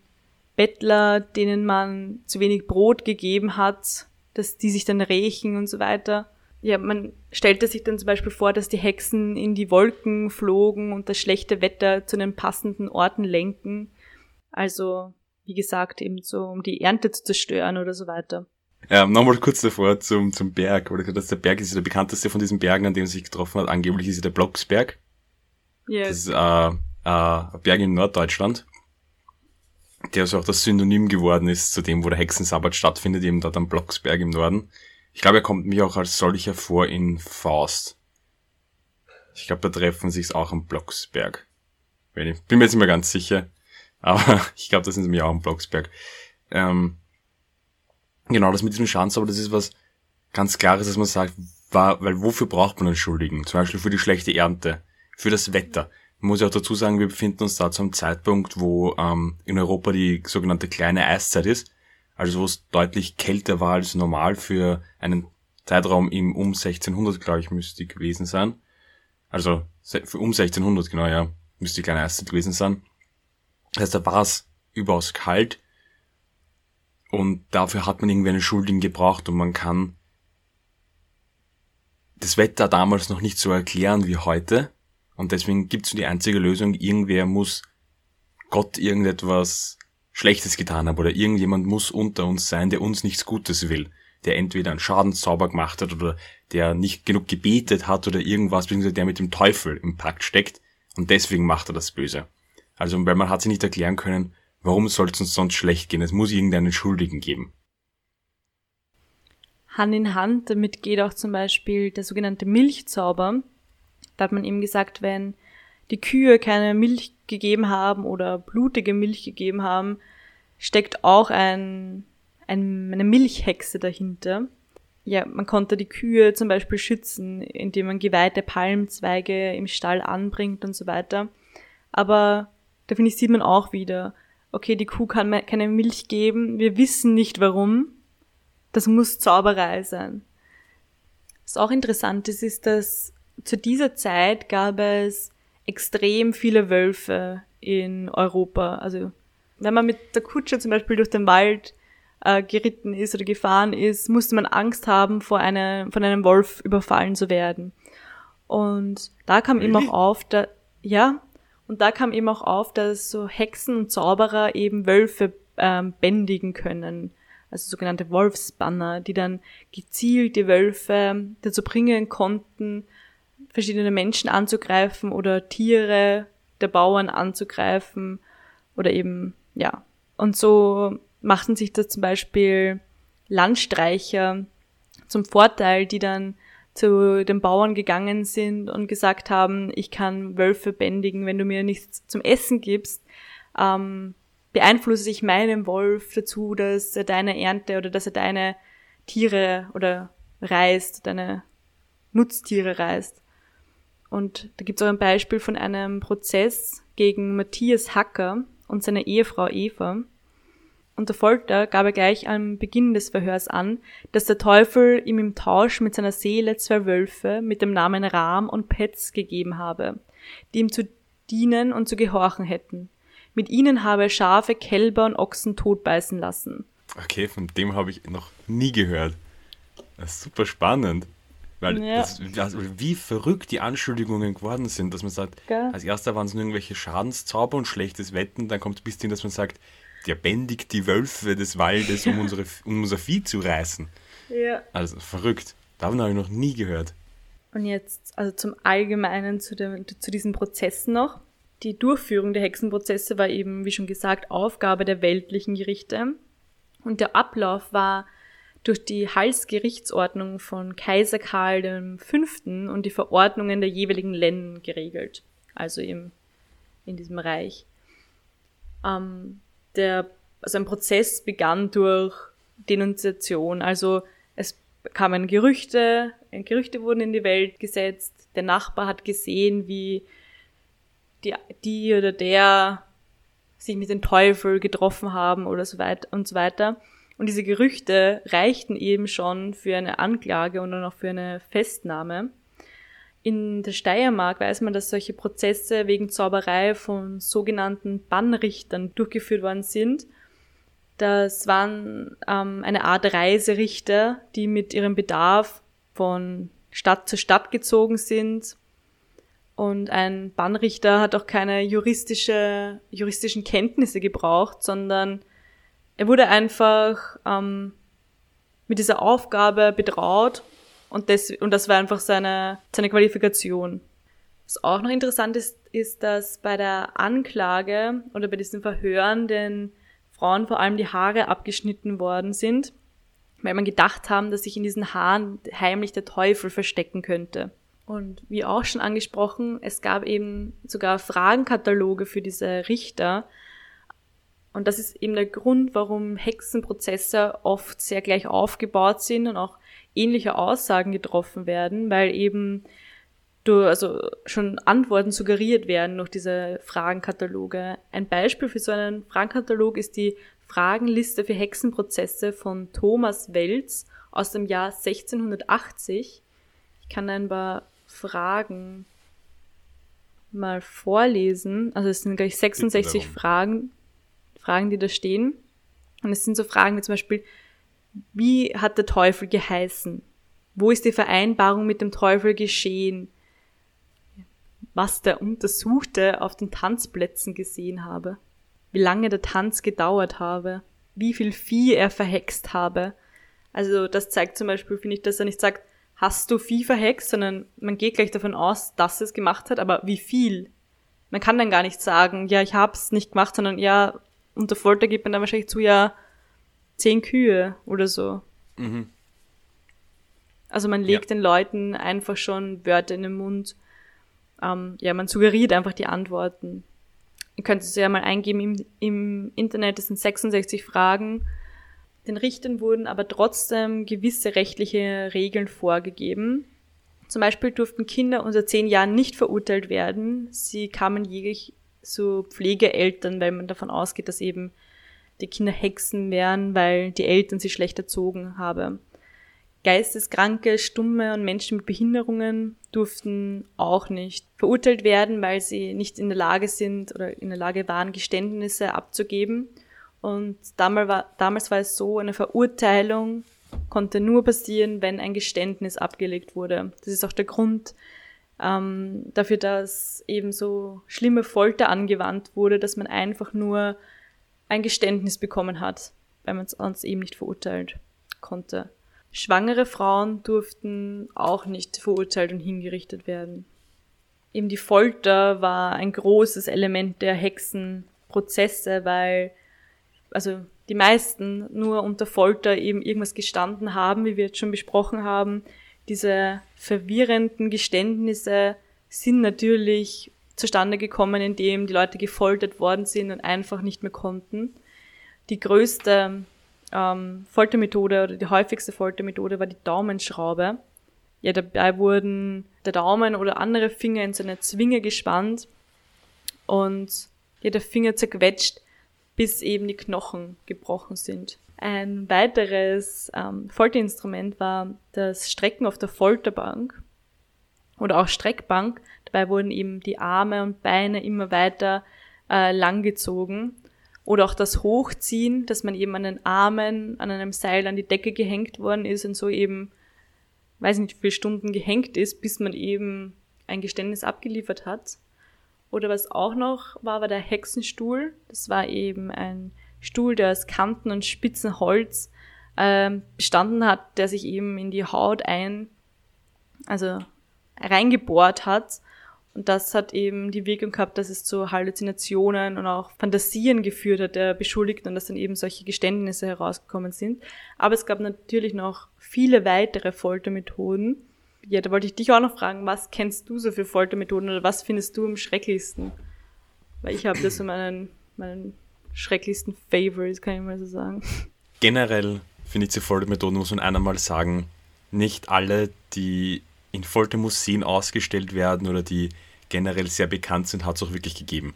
Bettler, denen man zu wenig Brot gegeben hat, dass die sich dann rächen und so weiter. Ja, man stellte sich dann zum Beispiel vor, dass die Hexen in die Wolken flogen und das schlechte Wetter zu den passenden Orten lenken. Also, wie gesagt, eben so, um die Ernte zu zerstören oder so weiter. Ähm, Nochmal kurz davor zum, zum Berg, oder dass der Berg ist der bekannteste von diesen Bergen, an dem er sich getroffen hat. Angeblich ist er der Blocksberg. Yes. Das ist äh, äh, ein Berg in Norddeutschland, der also auch das Synonym geworden ist zu dem, wo der Hexensabbat stattfindet, eben dort am Blocksberg im Norden. Ich glaube, er kommt mir auch als solcher vor in Faust. Ich glaube, da treffen sich's auch am Blocksberg. Ich bin mir jetzt nicht mehr ganz sicher, aber ich glaube, das sind mir auch am Blocksberg. Ähm, Genau, das mit diesem Schanz, aber das ist was ganz Klares, dass man sagt, war, weil wofür braucht man einen Schuldigen? Zum Beispiel für die schlechte Ernte, für das Wetter. Muss ja auch dazu sagen, wir befinden uns da zu einem Zeitpunkt, wo ähm, in Europa die sogenannte kleine Eiszeit ist, also wo es deutlich kälter war als normal für einen Zeitraum im um 1600, glaube ich, müsste gewesen sein. Also für um 1600, genau, ja, müsste die kleine Eiszeit gewesen sein. Das heißt, da war es überaus kalt und dafür hat man irgendwie einen Schuldigen gebraucht und man kann das Wetter damals noch nicht so erklären wie heute. Und deswegen gibt's nur die einzige Lösung, irgendwer muss Gott irgendetwas Schlechtes getan haben oder irgendjemand muss unter uns sein, der uns nichts Gutes will, der entweder einen Schadenszauber gemacht hat oder der nicht genug gebetet hat oder irgendwas, beziehungsweise der mit dem Teufel im Pakt steckt und deswegen macht er das Böse. Also, weil man hat sich nicht erklären können, Warum soll es uns sonst schlecht gehen? Es muss irgendeinen Schuldigen geben. Hand in Hand damit geht auch zum Beispiel der sogenannte Milchzauber. Da hat man eben gesagt, wenn die Kühe keine Milch gegeben haben oder blutige Milch gegeben haben, steckt auch ein, ein, eine Milchhexe dahinter. Ja, man konnte die Kühe zum Beispiel schützen, indem man geweihte Palmzweige im Stall anbringt und so weiter. Aber da finde ich, sieht man auch wieder, okay, die Kuh kann keine Milch geben, wir wissen nicht warum, das muss Zauberei sein. Was auch interessant ist, ist, dass zu dieser Zeit gab es extrem viele Wölfe in Europa. Also wenn man mit der Kutsche zum Beispiel durch den Wald äh, geritten ist oder gefahren ist, musste man Angst haben, vor eine, von einem Wolf überfallen zu werden. Und da kam really? eben auch auf, da, ja, und da kam eben auch auf, dass so Hexen und Zauberer eben Wölfe ähm, bändigen können. Also sogenannte Wolfsbanner, die dann gezielt die Wölfe dazu bringen konnten, verschiedene Menschen anzugreifen oder Tiere der Bauern anzugreifen oder eben, ja. Und so machten sich das zum Beispiel Landstreicher zum Vorteil, die dann zu den Bauern gegangen sind und gesagt haben, ich kann Wölfe bändigen, wenn du mir nichts zum Essen gibst, ähm, beeinflusse ich meinen Wolf dazu, dass er deine Ernte oder dass er deine Tiere oder reißt, deine Nutztiere reißt. Und da gibt es auch ein Beispiel von einem Prozess gegen Matthias Hacker und seine Ehefrau Eva. Unter Folter gab er gleich am Beginn des Verhörs an, dass der Teufel ihm im Tausch mit seiner Seele zwei Wölfe mit dem Namen Ram und Petz gegeben habe, die ihm zu dienen und zu gehorchen hätten. Mit ihnen habe er Schafe, Kälber und Ochsen totbeißen lassen. Okay, von dem habe ich noch nie gehört. Das ist super spannend. Weil ja. das, also wie verrückt die Anschuldigungen geworden sind, dass man sagt, ja. als erster waren es nur irgendwelche Schadenszauber und schlechtes Wetten, dann kommt es bis hin, dass man sagt, der bändigt die Wölfe des Waldes, um, unsere, um unser Vieh zu reißen. Ja. Also verrückt. Davon habe ich noch nie gehört. Und jetzt, also zum Allgemeinen zu, dem, zu diesen Prozessen noch. Die Durchführung der Hexenprozesse war eben, wie schon gesagt, Aufgabe der weltlichen Gerichte. Und der Ablauf war durch die Halsgerichtsordnung von Kaiser Karl V. und die Verordnungen der jeweiligen Länder geregelt. Also im, in diesem Reich. Ähm, der, also ein Prozess begann durch Denunziation. Also es kamen Gerüchte, Gerüchte wurden in die Welt gesetzt. Der Nachbar hat gesehen, wie die, die oder der sich mit dem Teufel getroffen haben oder so weiter und so weiter. Und diese Gerüchte reichten eben schon für eine Anklage und dann auch für eine Festnahme. In der Steiermark weiß man, dass solche Prozesse wegen Zauberei von sogenannten Bannrichtern durchgeführt worden sind. Das waren ähm, eine Art Reiserichter, die mit ihrem Bedarf von Stadt zu Stadt gezogen sind. Und ein Bannrichter hat auch keine juristische, juristischen Kenntnisse gebraucht, sondern er wurde einfach ähm, mit dieser Aufgabe betraut und das, und das war einfach seine, seine Qualifikation. Was auch noch interessant ist, ist, dass bei der Anklage oder bei diesen Verhören den Frauen vor allem die Haare abgeschnitten worden sind, weil man gedacht haben, dass sich in diesen Haaren heimlich der Teufel verstecken könnte. Und wie auch schon angesprochen, es gab eben sogar Fragenkataloge für diese Richter, und das ist eben der Grund, warum Hexenprozesse oft sehr gleich aufgebaut sind und auch ähnliche Aussagen getroffen werden, weil eben du, also schon Antworten suggeriert werden durch diese Fragenkataloge. Ein Beispiel für so einen Fragenkatalog ist die Fragenliste für Hexenprozesse von Thomas Welz aus dem Jahr 1680. Ich kann ein paar Fragen mal vorlesen. Also es sind gleich 66 Fragen Fragen, die da stehen. Und es sind so Fragen wie zum Beispiel, wie hat der Teufel geheißen? Wo ist die Vereinbarung mit dem Teufel geschehen? Was der Untersuchte auf den Tanzplätzen gesehen habe? Wie lange der Tanz gedauert habe? Wie viel Vieh er verhext habe? Also das zeigt zum Beispiel, finde ich, dass er nicht sagt, hast du Vieh verhext, sondern man geht gleich davon aus, dass es gemacht hat, aber wie viel? Man kann dann gar nicht sagen, ja, ich hab's nicht gemacht, sondern ja, unter Folter gibt man dann wahrscheinlich zu, ja, zehn Kühe oder so. Mhm. Also man legt ja. den Leuten einfach schon Wörter in den Mund. Ähm, ja, man suggeriert einfach die Antworten. Ihr könnt es ja mal eingeben im, im Internet, das sind 66 Fragen. Den Richtern wurden aber trotzdem gewisse rechtliche Regeln vorgegeben. Zum Beispiel durften Kinder unter zehn Jahren nicht verurteilt werden. Sie kamen jeglich zu Pflegeeltern, weil man davon ausgeht, dass eben die Kinder Hexen wären, weil die Eltern sie schlecht erzogen haben. Geisteskranke, Stumme und Menschen mit Behinderungen durften auch nicht verurteilt werden, weil sie nicht in der Lage sind oder in der Lage waren, Geständnisse abzugeben. Und damals war, damals war es so, eine Verurteilung konnte nur passieren, wenn ein Geständnis abgelegt wurde. Das ist auch der Grund, ähm, dafür, dass eben so schlimme Folter angewandt wurde, dass man einfach nur ein Geständnis bekommen hat, weil man es sonst eben nicht verurteilt konnte. Schwangere Frauen durften auch nicht verurteilt und hingerichtet werden. Eben die Folter war ein großes Element der Hexenprozesse, weil also die meisten nur unter Folter eben irgendwas gestanden haben, wie wir jetzt schon besprochen haben, diese verwirrenden Geständnisse sind natürlich zustande gekommen, indem die Leute gefoltert worden sind und einfach nicht mehr konnten. Die größte ähm, Foltermethode oder die häufigste Foltermethode war die Daumenschraube. ja, dabei wurden der Daumen oder andere Finger in so eine Zwinge gespannt und ja, der Finger zerquetscht, bis eben die Knochen gebrochen sind. Ein weiteres ähm, Folterinstrument war das Strecken auf der Folterbank oder auch Streckbank. Dabei wurden eben die Arme und Beine immer weiter äh, langgezogen. Oder auch das Hochziehen, dass man eben an den Armen an einem Seil an die Decke gehängt worden ist und so eben, weiß nicht wie viele Stunden gehängt ist, bis man eben ein Geständnis abgeliefert hat. Oder was auch noch war, war der Hexenstuhl. Das war eben ein Stuhl, der aus Kanten und spitzen Holz ähm, bestanden hat, der sich eben in die Haut ein, also reingebohrt hat. Und das hat eben die Wirkung gehabt, dass es zu Halluzinationen und auch Fantasien geführt hat der Beschuldigten und dass dann eben solche Geständnisse herausgekommen sind. Aber es gab natürlich noch viele weitere Foltermethoden. Ja, da wollte ich dich auch noch fragen, was kennst du so für Foltermethoden oder was findest du am schrecklichsten? Weil ich habe das so meinen, meinen schrecklichsten Favorites, kann ich mal so sagen. Generell finde ich zu Foltermethoden, muss man einmal sagen, nicht alle, die in Foltermuseen ausgestellt werden oder die generell sehr bekannt sind, hat es auch wirklich gegeben.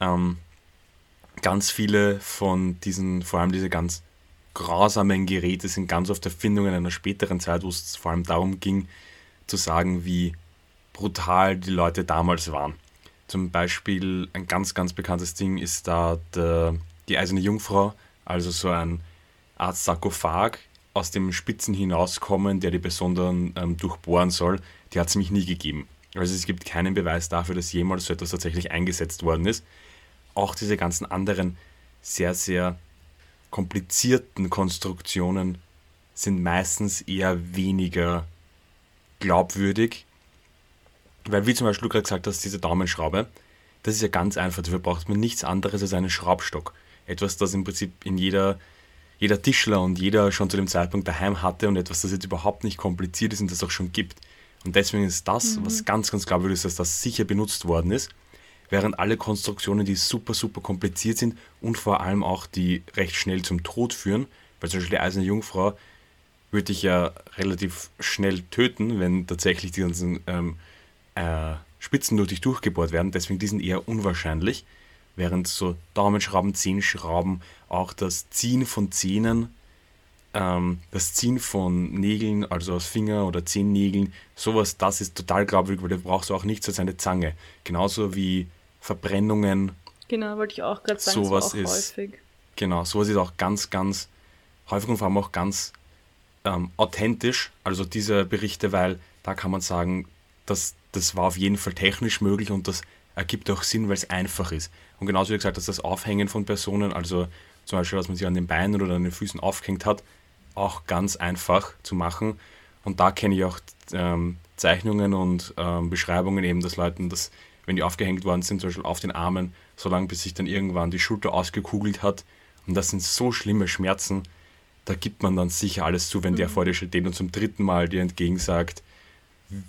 Ähm, ganz viele von diesen, vor allem diese ganz grausamen Geräte, sind ganz oft Erfindungen einer späteren Zeit, wo es vor allem darum ging, zu sagen, wie brutal die Leute damals waren. Zum Beispiel ein ganz, ganz bekanntes Ding ist da der, die Eiserne Jungfrau, also so ein Art Sarkophag, aus dem Spitzen hinauskommen, der die Person dann ähm, durchbohren soll, die hat es nämlich nie gegeben. Also es gibt keinen Beweis dafür, dass jemals so etwas tatsächlich eingesetzt worden ist. Auch diese ganzen anderen sehr, sehr komplizierten Konstruktionen sind meistens eher weniger glaubwürdig. Weil, wie zum Beispiel du gerade gesagt hast, diese Daumenschraube, das ist ja ganz einfach. Dafür braucht man nichts anderes als einen Schraubstock. Etwas, das im Prinzip in jeder jeder Tischler und jeder schon zu dem Zeitpunkt daheim hatte und etwas, das jetzt überhaupt nicht kompliziert ist und das auch schon gibt. Und deswegen ist das, mhm. was ganz, ganz glaubwürdig ist, dass das sicher benutzt worden ist, während alle Konstruktionen, die super, super kompliziert sind und vor allem auch die recht schnell zum Tod führen, weil zum Beispiel die Eiserne Jungfrau würde ich ja relativ schnell töten, wenn tatsächlich die ganzen ähm, äh, Spitzen durch dich durchgebohrt werden, deswegen die sind eher unwahrscheinlich während so Daumenschrauben, Zehenschrauben, auch das Ziehen von Zähnen, ähm, das Ziehen von Nägeln, also aus Finger- oder Zehennägeln, sowas, das ist total glaubwürdig, weil da brauchst du auch nichts als eine Zange. Genauso wie Verbrennungen. Genau, wollte ich auch gerade sagen, sowas so ist, häufig. Genau, sowas ist auch ganz, ganz häufig und vor allem auch ganz ähm, authentisch, also diese Berichte, weil da kann man sagen, dass das war auf jeden Fall technisch möglich und das ergibt auch Sinn, weil es einfach ist. Und genauso wie gesagt, dass das Aufhängen von Personen, also zum Beispiel, was man sich an den Beinen oder an den Füßen aufgehängt hat, auch ganz einfach zu machen. Und da kenne ich auch ähm, Zeichnungen und ähm, Beschreibungen eben, dass Leuten, dass, wenn die aufgehängt worden sind, zum Beispiel auf den Armen, so lange bis sich dann irgendwann die Schulter ausgekugelt hat. Und das sind so schlimme Schmerzen, da gibt man dann sicher alles zu, wenn mhm. der vor dir steht und zum dritten Mal dir entgegen sagt,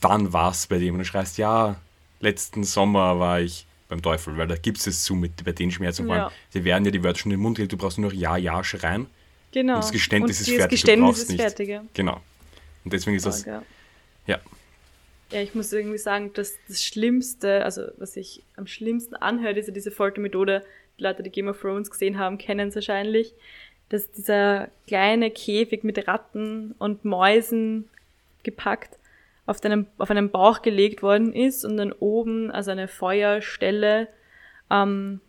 wann war es bei dem? Und du schreist, ja, letzten Sommer war ich beim Teufel, weil da gibt es zu mit bei den Schmerzen. Ja. die werden ja die Wörter schon in den Mund gelegt, du brauchst nur noch Ja, Ja schreien. Genau. Und das Geständnis und ist fertig. Geständnis ist nicht. fertig, ja. Genau. Und deswegen ist das. Ja. ja. Ja, ich muss irgendwie sagen, dass das Schlimmste, also was ich am schlimmsten anhört, ist ja diese Foltermethode. Die Leute, die Game of Thrones gesehen haben, kennen es wahrscheinlich. Dass dieser kleine Käfig mit Ratten und Mäusen gepackt auf, deinem, auf einen Bauch gelegt worden ist und dann oben, also eine Feuerstelle, ähm,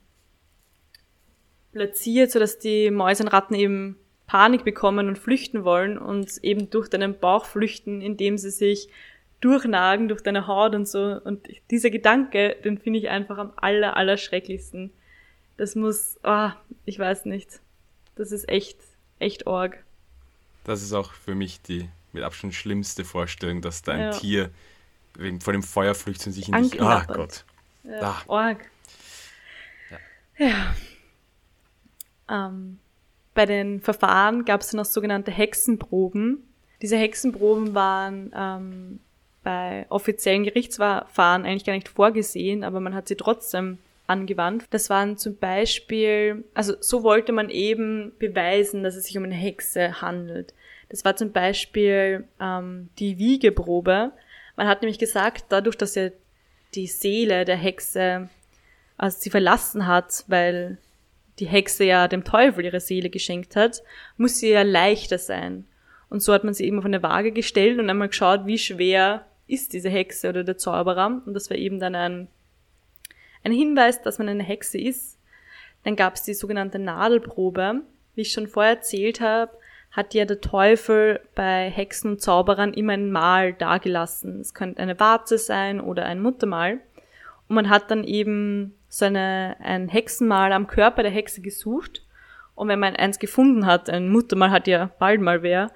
platziert, sodass die Mäuse und Ratten eben Panik bekommen und flüchten wollen und eben durch deinen Bauch flüchten, indem sie sich durchnagen durch deine Haut und so. Und dieser Gedanke, den finde ich einfach am aller, aller schrecklichsten. Das muss, oh, ich weiß nicht. Das ist echt, echt org. Das ist auch für mich die mit Abstand schlimmste Vorstellung, dass da ein ja. Tier wegen, vor dem Feuer flüchtet und sich in dich. Ah Gott. Ja, ah. Org. Ja. ja. Ähm, bei den Verfahren gab es noch sogenannte Hexenproben. Diese Hexenproben waren ähm, bei offiziellen Gerichtsverfahren eigentlich gar nicht vorgesehen, aber man hat sie trotzdem angewandt. Das waren zum Beispiel, also so wollte man eben beweisen, dass es sich um eine Hexe handelt. Das war zum Beispiel ähm, die Wiegeprobe. Man hat nämlich gesagt, dadurch, dass ja die Seele der Hexe also sie verlassen hat, weil die Hexe ja dem Teufel ihre Seele geschenkt hat, muss sie ja leichter sein. Und so hat man sie eben auf eine Waage gestellt und einmal geschaut, wie schwer ist diese Hexe oder der Zauberer. Und das war eben dann ein, ein Hinweis, dass man eine Hexe ist. Dann gab es die sogenannte Nadelprobe. Wie ich schon vorher erzählt habe, hat ja der Teufel bei Hexen und Zauberern immer ein Mal dagelassen. Es könnte eine Warze sein oder ein Muttermal. Und man hat dann eben so eine, ein Hexenmal am Körper der Hexe gesucht. Und wenn man eins gefunden hat, ein Muttermal hat ja bald mal wer,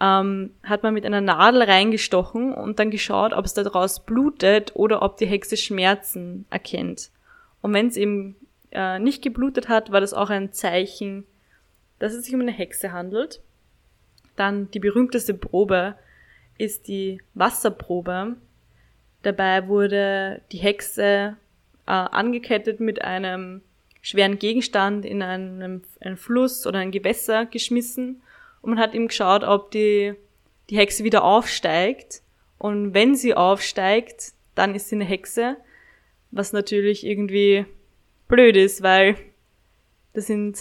ähm, hat man mit einer Nadel reingestochen und dann geschaut, ob es daraus blutet oder ob die Hexe Schmerzen erkennt. Und wenn es eben äh, nicht geblutet hat, war das auch ein Zeichen, dass es sich um eine Hexe handelt. Dann die berühmteste Probe ist die Wasserprobe. Dabei wurde die Hexe äh, angekettet mit einem schweren Gegenstand in einem, einen Fluss oder ein Gewässer geschmissen und man hat ihm geschaut, ob die, die Hexe wieder aufsteigt. Und wenn sie aufsteigt, dann ist sie eine Hexe, was natürlich irgendwie blöd ist, weil da sind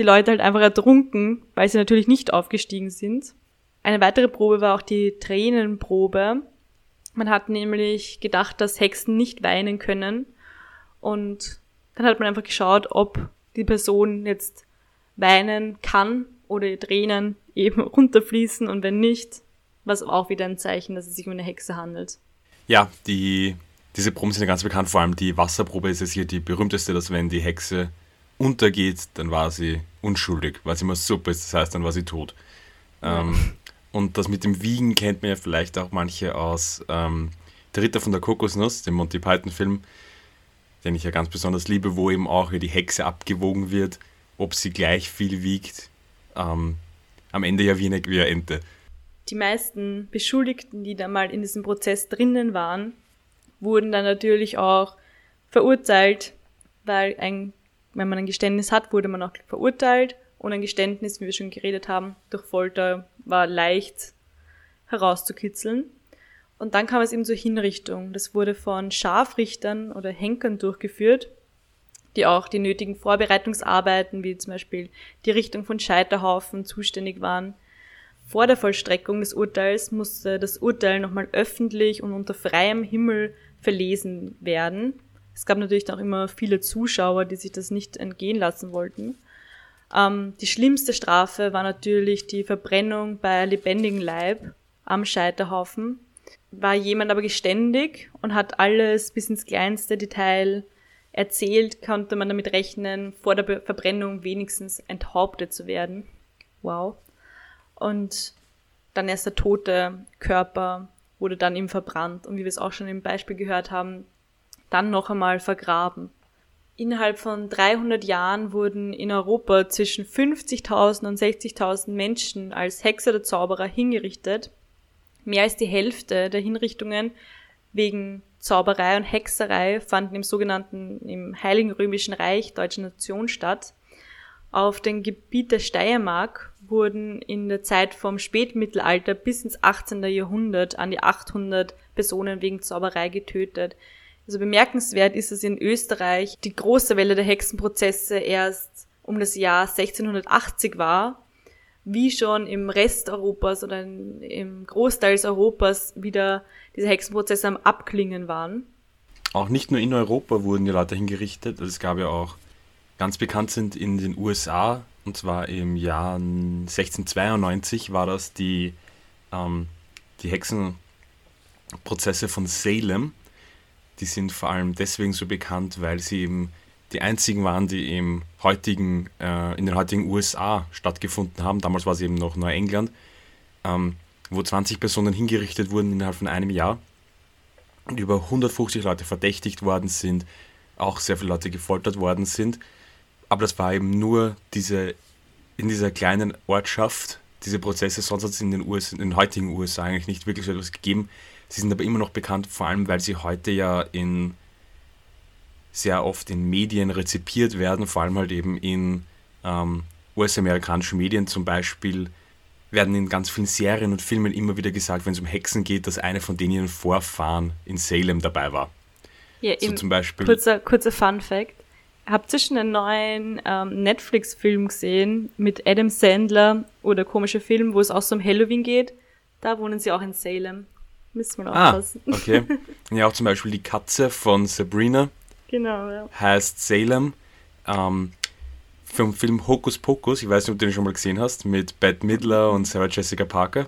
die Leute halt einfach ertrunken, weil sie natürlich nicht aufgestiegen sind. Eine weitere Probe war auch die Tränenprobe. Man hat nämlich gedacht, dass Hexen nicht weinen können. Und dann hat man einfach geschaut, ob die Person jetzt weinen kann oder Tränen eben runterfließen und wenn nicht, was auch wieder ein Zeichen, dass es sich um eine Hexe handelt. Ja, die, diese Proben sind ja ganz bekannt, vor allem die Wasserprobe ist jetzt hier die berühmteste, dass wenn die Hexe untergeht, dann war sie unschuldig, weil sie immer Suppe ist, das heißt, dann war sie tot. Ähm, und das mit dem Wiegen kennt man ja vielleicht auch manche aus ähm, Der Ritter von der Kokosnuss, dem Monty Python-Film, den ich ja ganz besonders liebe, wo eben auch die Hexe abgewogen wird, ob sie gleich viel wiegt. Ähm, am Ende ja wie eine, wie eine Ente. Die meisten Beschuldigten, die da mal in diesem Prozess drinnen waren, wurden dann natürlich auch verurteilt, weil ein, wenn man ein Geständnis hat, wurde man auch verurteilt und ein Geständnis, wie wir schon geredet haben, durch Folter war leicht herauszukitzeln. Und dann kam es eben zur Hinrichtung. Das wurde von Scharfrichtern oder Henkern durchgeführt, die auch die nötigen Vorbereitungsarbeiten, wie zum Beispiel die Richtung von Scheiterhaufen, zuständig waren. Vor der Vollstreckung des Urteils musste das Urteil nochmal öffentlich und unter freiem Himmel verlesen werden. Es gab natürlich auch immer viele Zuschauer, die sich das nicht entgehen lassen wollten. Ähm, die schlimmste Strafe war natürlich die Verbrennung bei lebendigem Leib am Scheiterhaufen. War jemand aber geständig und hat alles bis ins kleinste Detail erzählt, konnte man damit rechnen, vor der Verbrennung wenigstens enthauptet zu werden. Wow. Und dann erst der tote Körper wurde dann eben verbrannt und wie wir es auch schon im Beispiel gehört haben, dann noch einmal vergraben. Innerhalb von 300 Jahren wurden in Europa zwischen 50.000 und 60.000 Menschen als Hexer oder Zauberer hingerichtet. Mehr als die Hälfte der Hinrichtungen wegen Zauberei und Hexerei fanden im sogenannten, im Heiligen Römischen Reich Deutscher Nation statt. Auf dem Gebiet der Steiermark wurden in der Zeit vom Spätmittelalter bis ins 18. Jahrhundert an die 800 Personen wegen Zauberei getötet. Also bemerkenswert ist es in Österreich die große Welle der Hexenprozesse erst um das Jahr 1680 war, wie schon im Rest Europas oder im Großteils Europas wieder diese Hexenprozesse am Abklingen waren. Auch nicht nur in Europa wurden die Leute hingerichtet, also es gab ja auch ganz bekannt sind in den USA, und zwar im Jahr 1692 war das die, ähm, die Hexenprozesse von Salem die sind vor allem deswegen so bekannt, weil sie eben die einzigen waren, die im heutigen, äh, in den heutigen USA stattgefunden haben. Damals war es eben noch Neuengland, ähm, wo 20 Personen hingerichtet wurden innerhalb von einem Jahr und über 150 Leute verdächtigt worden sind, auch sehr viele Leute gefoltert worden sind. Aber das war eben nur diese, in dieser kleinen Ortschaft, diese Prozesse, sonst hat es in den, USA, in den heutigen USA eigentlich nicht wirklich so etwas gegeben. Sie sind aber immer noch bekannt, vor allem weil sie heute ja in sehr oft in Medien rezipiert werden, vor allem halt eben in ähm, US-amerikanischen Medien zum Beispiel werden in ganz vielen Serien und Filmen immer wieder gesagt, wenn es um Hexen geht, dass eine von denen ihren Vorfahren in Salem dabei war. Ja, so zum Beispiel. Kurzer, kurzer Fun Fact. Habt ihr schon einen neuen ähm, Netflix-Film gesehen mit Adam Sandler oder komischer Film, wo es auch so um Halloween geht? Da wohnen sie auch in Salem. Müssen wir ah, aufpassen. Ah, okay. Ja, auch zum Beispiel die Katze von Sabrina. Genau, ja. Heißt Salem. Ähm, vom Film Hokus Pokus, ich weiß nicht, ob du den schon mal gesehen hast, mit Bette Midler und Sarah Jessica Parker.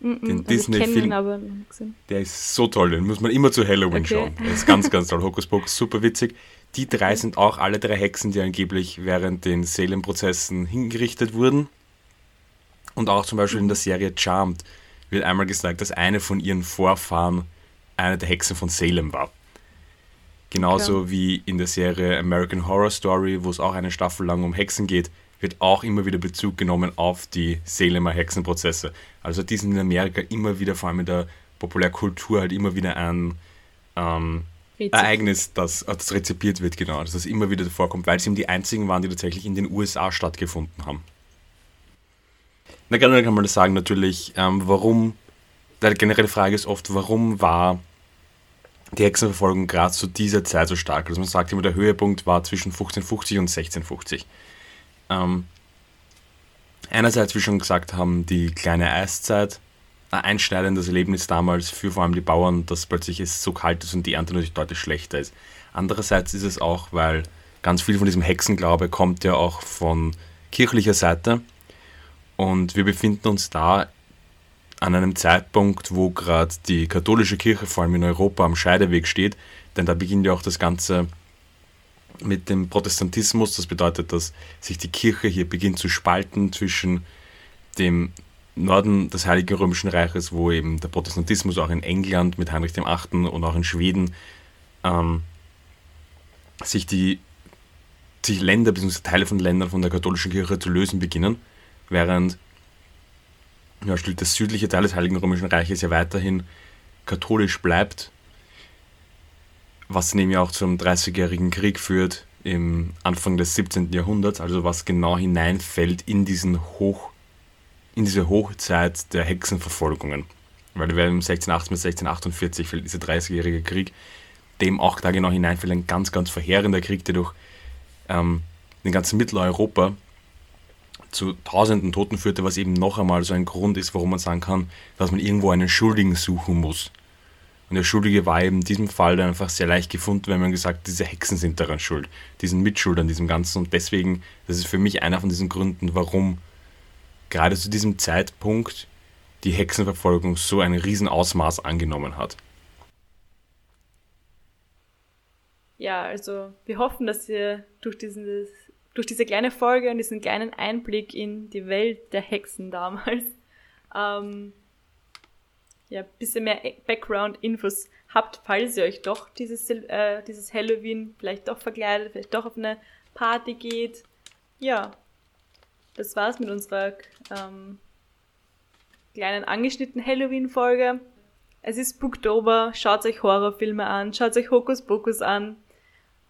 Mm -mm, den also Disney-Film. Der ist so toll, den muss man immer zu Halloween okay. schauen. Der ist ganz, ganz toll. Hokus Pokus, super witzig. Die drei sind auch alle drei Hexen, die angeblich während den Salem-Prozessen hingerichtet wurden. Und auch zum Beispiel in der Serie Charmed wird einmal gesagt, dass eine von ihren Vorfahren eine der Hexen von Salem war. Genauso okay. wie in der Serie American Horror Story, wo es auch eine Staffel lang um Hexen geht, wird auch immer wieder Bezug genommen auf die Salemer Hexenprozesse. Also die sind in Amerika immer wieder, vor allem in der Populärkultur, halt immer wieder ein ähm, Ereignis, das, äh, das rezipiert wird, genau, dass das immer wieder vorkommt, weil sie eben die einzigen waren, die tatsächlich in den USA stattgefunden haben. Na, generell kann man das sagen, natürlich, ähm, warum, die generelle Frage ist oft, warum war die Hexenverfolgung gerade zu dieser Zeit so stark. Also man sagt immer, der Höhepunkt war zwischen 1550 und 1650. Ähm, einerseits, wie schon gesagt haben, die kleine Eiszeit, ein einschneidendes Erlebnis damals für vor allem die Bauern, dass plötzlich es so kalt ist und die Ernte natürlich deutlich schlechter ist. Andererseits ist es auch, weil ganz viel von diesem Hexenglaube kommt ja auch von kirchlicher Seite und wir befinden uns da an einem Zeitpunkt, wo gerade die katholische Kirche vor allem in Europa am Scheideweg steht, denn da beginnt ja auch das Ganze mit dem Protestantismus. Das bedeutet, dass sich die Kirche hier beginnt zu spalten zwischen dem Norden des Heiligen Römischen Reiches, wo eben der Protestantismus auch in England mit Heinrich VIII. und auch in Schweden ähm, sich die sich Länder bzw. Teile von Ländern von der katholischen Kirche zu lösen beginnen, während ja, das südliche Teil des Heiligen Römischen Reiches ja weiterhin katholisch bleibt, was nämlich auch zum Dreißigjährigen Krieg führt im Anfang des 17. Jahrhunderts, also was genau hineinfällt in diesen Hoch, in diese Hochzeit der Hexenverfolgungen. Weil wir im 1618 bis 1648 fällt dieser 30-jährige Krieg, dem auch da genau hineinfällt ein ganz, ganz verheerender Krieg, der durch ähm, den ganzen Mitteleuropa zu tausenden Toten führte, was eben noch einmal so ein Grund ist, warum man sagen kann, dass man irgendwo einen Schuldigen suchen muss. Und der Schuldige war eben in diesem Fall dann einfach sehr leicht gefunden, wenn man gesagt diese Hexen sind daran schuld. Die sind Mitschuld an diesem Ganzen. Und deswegen, das ist für mich einer von diesen Gründen, warum gerade zu diesem Zeitpunkt die Hexenverfolgung so ein Riesenausmaß angenommen hat. Ja, also wir hoffen, dass ihr durch dieses durch diese kleine Folge und diesen kleinen Einblick in die Welt der Hexen damals ähm, ja, ein bisschen mehr Background-Infos habt, falls ihr euch doch dieses, äh, dieses Halloween vielleicht doch verkleidet, vielleicht doch auf eine Party geht. Ja, das war's mit unserer ähm, kleinen angeschnittenen Halloween-Folge. Es ist Booktober, schaut euch Horrorfilme an, schaut euch Hokus Pokus an.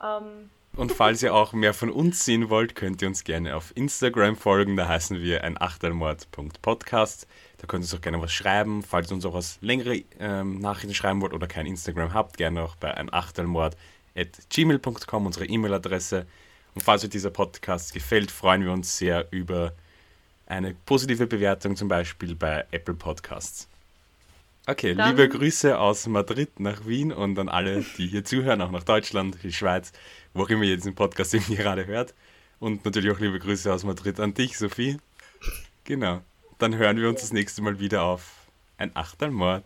Ähm, und falls ihr auch mehr von uns sehen wollt, könnt ihr uns gerne auf Instagram folgen. Da heißen wir ein Achtelmord.podcast. Da könnt ihr uns auch gerne was schreiben. Falls ihr uns auch was längere ähm, Nachrichten schreiben wollt oder kein Instagram habt, gerne auch bei ein Achtelmord.gmail.com, unsere E-Mail-Adresse. Und falls euch dieser Podcast gefällt, freuen wir uns sehr über eine positive Bewertung, zum Beispiel bei Apple Podcasts. Okay, Dann liebe Grüße aus Madrid nach Wien und an alle, die hier zuhören, auch nach Deutschland, die Schweiz, wo auch immer ihr diesen Podcast irgendwie gerade hört. Und natürlich auch liebe Grüße aus Madrid an dich, Sophie. Genau. Dann hören wir uns das nächste Mal wieder auf ein Achtelmord.